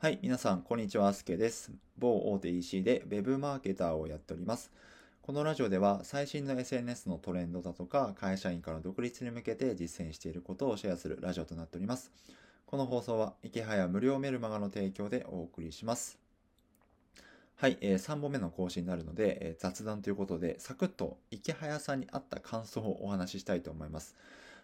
はい、皆さん、こんにちは、すけです。某大手 EC で Web マーケターをやっております。このラジオでは最新の SNS のトレンドだとか、会社員から独立に向けて実践していることをシェアするラジオとなっております。この放送は、池早無料メルマガの提供でお送りします。はい、えー3本目の更新になるので、えー雑談ということで、サクッと池早さんにあった感想をお話ししたいと思います。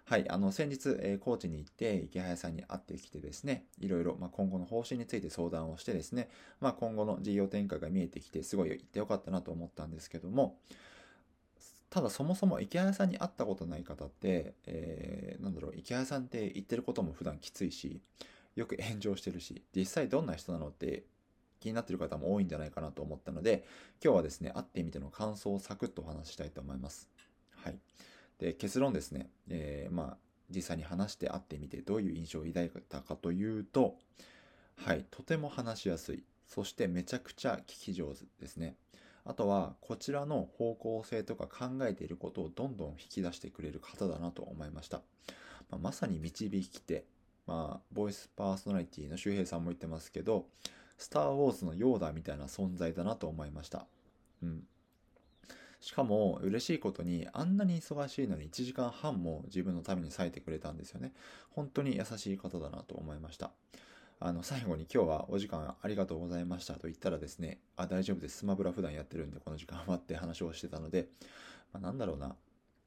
はい、あの、先日、えー高知に行って、池早さんに会ってきてですね、いろいろ、まあ、今後の方針について相談をしてですね、まあ、今後の事業展開が見えてきて、すごい行ってよかったなと思ったんですけども、ただそもそも池早さんに会ったことない方って、えーなんだろう、池早さんって言ってることも普段きついし、よく炎上してるし、実際どんな人なのって気になってる方も多いんじゃないかなと思ったので、今日はですね、会ってみての感想をサクッとお話ししたいと思います。はい。で、結論ですね、えーまあ、実際に話して会ってみてどういう印象を抱いたかというと、はい、とても話しやすい。そしてめちゃくちゃ聞き上手ですね。あとは、こちらの方向性とか考えていることをどんどん引き出してくれる方だなと思いました。まあ、まさに導き手。まあ、ボイスパーソナリティの周平さんも言ってますけど、スター・ウォーズのヨーダみたいな存在だなと思いました。うん。しかも嬉しいことにあんなに忙しいのに1時間半も自分のために割いてくれたんですよね。本当に優しい方だなと思いました。あの、最後に今日はお時間ありがとうございましたと言ったらですね、あ、大丈夫です。スマブラ普段やってるんでこの時間はって話をしてたので、まあ、なんだろうな。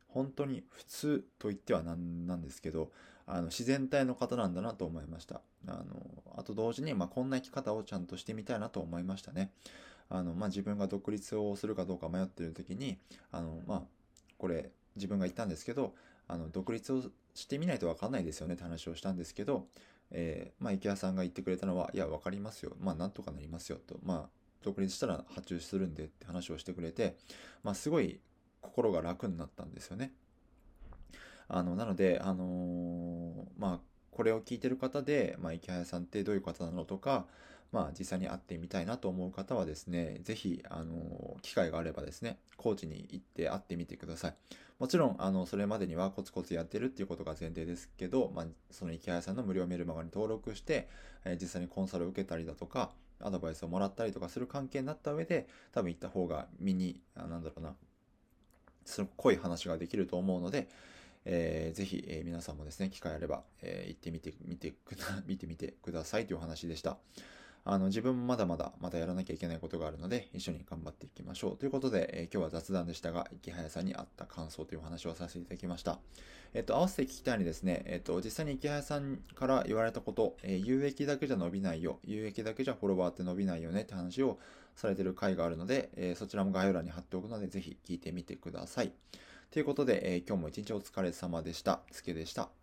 本当に普通と言ってはなんなんですけど、あの自然体の方なんだなと思いました。あの、あと同時に、まあ、こんな生き方をちゃんとしてみたいなと思いましたね。あの、まあ、自分が独立をするかどうか迷っている時に、あの、まあ、これ自分が言ったんですけど、あの、独立をしてみないとわかんないですよねって話をしたんですけど、えーまあ、池谷さんが言ってくれたのは、いや、わかりますよ。まあ、なんとかなりますよと。まあ、独立したら発注するんでって話をしてくれて、まあ、すごい心が楽になったんですよね。あの、なので、あのーまあ、これを聞いてる方で、まあ、池早さんってどういう方なのとか、まあ、実際に会ってみたいなと思う方はですね、ぜひ、あの機会があればですね、高知に行って会ってみてください。もちろん、あの、それまでにはコツコツやってるっていうことが前提ですけど、まあ、その池早さんの無料メルマガに登録して、えー実際にコンサルを受けたりだとか、アドバイスをもらったりとかする関係になった上で、多分行った方が身に、あなんだろうな、すごく濃い話ができると思うので、えーぜひ、えー皆さんもですね、機会あれば、えー行ってみて、みてくだ、見てみてくださいというお話でした。あの、自分もまだまだ、まだやらなきゃいけないことがあるので、一緒に頑張っていきましょう。ということで、えー今日は雑談でしたが、池早さんにあった感想というお話をさせていただきました。えっと、合わせて聞きたいにですね、えっと、実際に池早さんから言われたこと、え有益だけじゃ伸びないよ、有益だけじゃフォロワーって伸びないよねって話をされてる回があるので、えそちらも概要欄に貼っておくので、ぜひ聞いてみてください。ということで、え今日も一日お疲れ様でした。つけでした。